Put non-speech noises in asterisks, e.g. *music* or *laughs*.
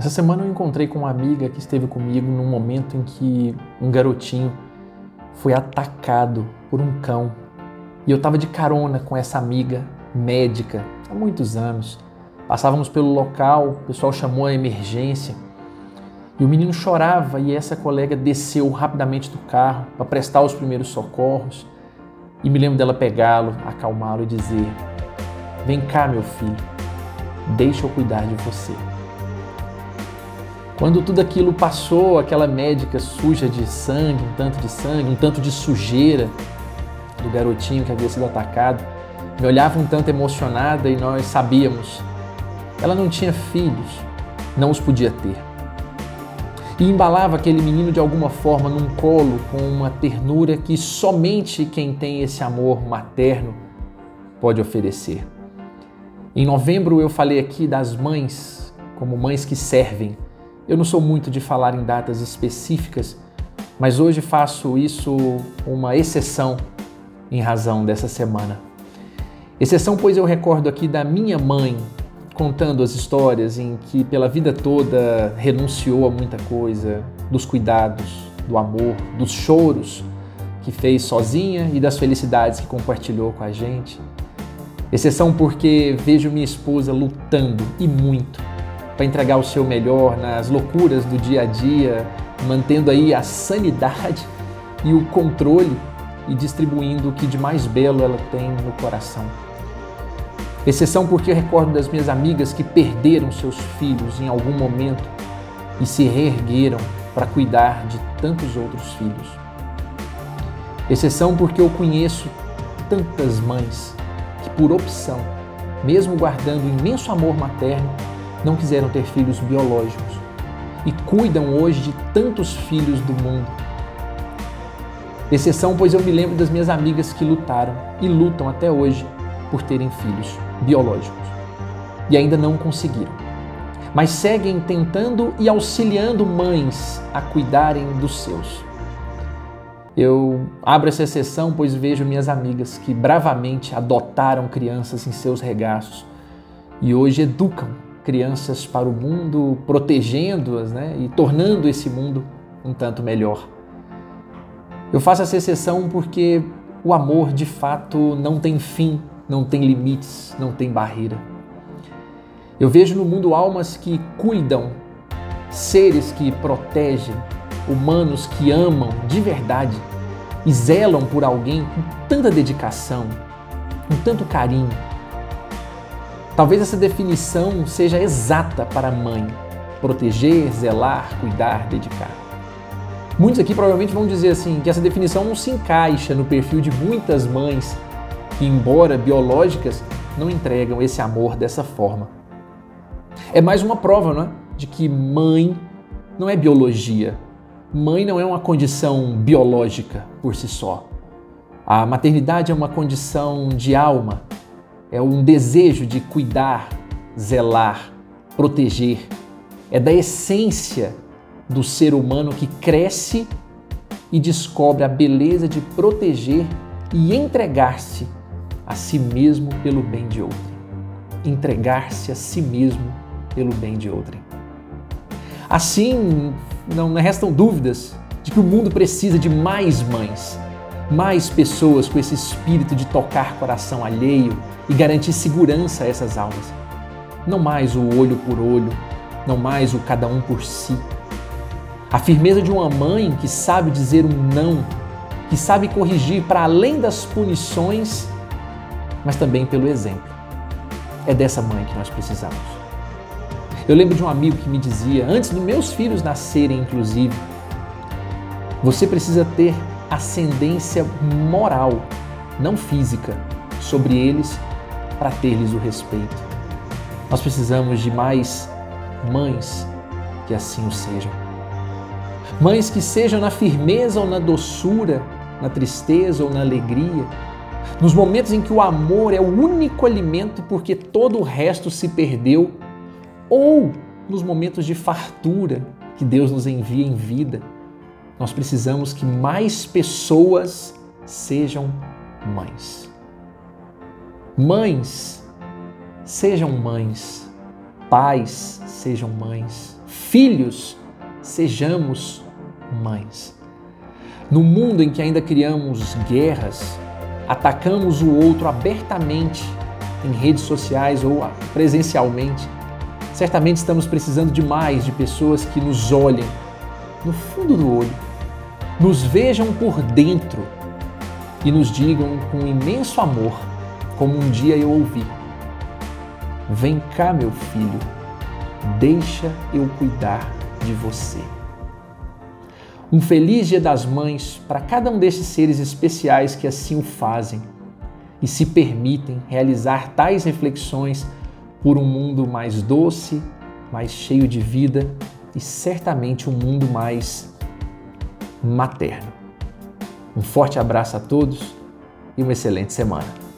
Essa semana eu encontrei com uma amiga que esteve comigo num momento em que um garotinho foi atacado por um cão. E eu estava de carona com essa amiga médica há muitos anos. Passávamos pelo local, o pessoal chamou a emergência e o menino chorava e essa colega desceu rapidamente do carro para prestar os primeiros socorros. E me lembro dela pegá-lo, acalmá-lo e dizer: Vem cá, meu filho, deixa eu cuidar de você. Quando tudo aquilo passou, aquela médica suja de sangue, um tanto de sangue, um tanto de sujeira do garotinho que havia sido atacado, me olhava um tanto emocionada e nós sabíamos. Ela não tinha filhos, não os podia ter. E embalava aquele menino de alguma forma num colo com uma ternura que somente quem tem esse amor materno pode oferecer. Em novembro eu falei aqui das mães como mães que servem eu não sou muito de falar em datas específicas, mas hoje faço isso uma exceção em razão dessa semana. Exceção, pois eu recordo aqui da minha mãe contando as histórias em que pela vida toda renunciou a muita coisa, dos cuidados, do amor, dos choros que fez sozinha e das felicidades que compartilhou com a gente. Exceção porque vejo minha esposa lutando e muito para entregar o seu melhor nas loucuras do dia a dia, mantendo aí a sanidade *laughs* e o controle e distribuindo o que de mais belo ela tem no coração. Exceção porque eu recordo das minhas amigas que perderam seus filhos em algum momento e se reergueram para cuidar de tantos outros filhos. Exceção porque eu conheço tantas mães que, por opção, mesmo guardando imenso amor materno, não quiseram ter filhos biológicos e cuidam hoje de tantos filhos do mundo. Exceção, pois eu me lembro das minhas amigas que lutaram e lutam até hoje por terem filhos biológicos e ainda não conseguiram, mas seguem tentando e auxiliando mães a cuidarem dos seus. Eu abro essa exceção, pois vejo minhas amigas que bravamente adotaram crianças em seus regaços e hoje educam crianças para o mundo, protegendo-as né, e tornando esse mundo um tanto melhor. Eu faço essa exceção porque o amor de fato não tem fim, não tem limites, não tem barreira. Eu vejo no mundo almas que cuidam, seres que protegem, humanos que amam de verdade e zelam por alguém com tanta dedicação, com tanto carinho, Talvez essa definição seja exata para mãe: proteger, zelar, cuidar, dedicar. Muitos aqui provavelmente vão dizer assim que essa definição não se encaixa no perfil de muitas mães que, embora biológicas, não entregam esse amor dessa forma. É mais uma prova, não é? De que mãe não é biologia. Mãe não é uma condição biológica por si só. A maternidade é uma condição de alma, é um desejo de cuidar, zelar, proteger. É da essência do ser humano que cresce e descobre a beleza de proteger e entregar-se a si mesmo pelo bem de outrem. Entregar-se a si mesmo pelo bem de outrem. Assim, não restam dúvidas de que o mundo precisa de mais mães, mais pessoas com esse espírito de tocar coração alheio e garantir segurança a essas almas. Não mais o olho por olho, não mais o cada um por si. A firmeza de uma mãe que sabe dizer um não, que sabe corrigir para além das punições, mas também pelo exemplo. É dessa mãe que nós precisamos. Eu lembro de um amigo que me dizia, antes dos meus filhos nascerem, inclusive, você precisa ter ascendência moral, não física, sobre eles para ter-lhes o respeito. Nós precisamos de mais mães que assim o sejam. Mães que sejam na firmeza ou na doçura, na tristeza ou na alegria, nos momentos em que o amor é o único alimento porque todo o resto se perdeu, ou nos momentos de fartura que Deus nos envia em vida nós precisamos que mais pessoas sejam mães. Mães, sejam mães. pais sejam mães, filhos sejamos mães. No mundo em que ainda criamos guerras, atacamos o outro abertamente em redes sociais ou presencialmente, certamente estamos precisando de mais de pessoas que nos olhem no fundo do olho, nos vejam por dentro e nos digam com imenso amor, como um dia eu ouvi: Vem cá, meu filho, deixa eu cuidar de você. Um feliz Dia das Mães para cada um desses seres especiais que assim o fazem e se permitem realizar tais reflexões por um mundo mais doce, mais cheio de vida e certamente um mundo mais materno. Um forte abraço a todos e uma excelente semana.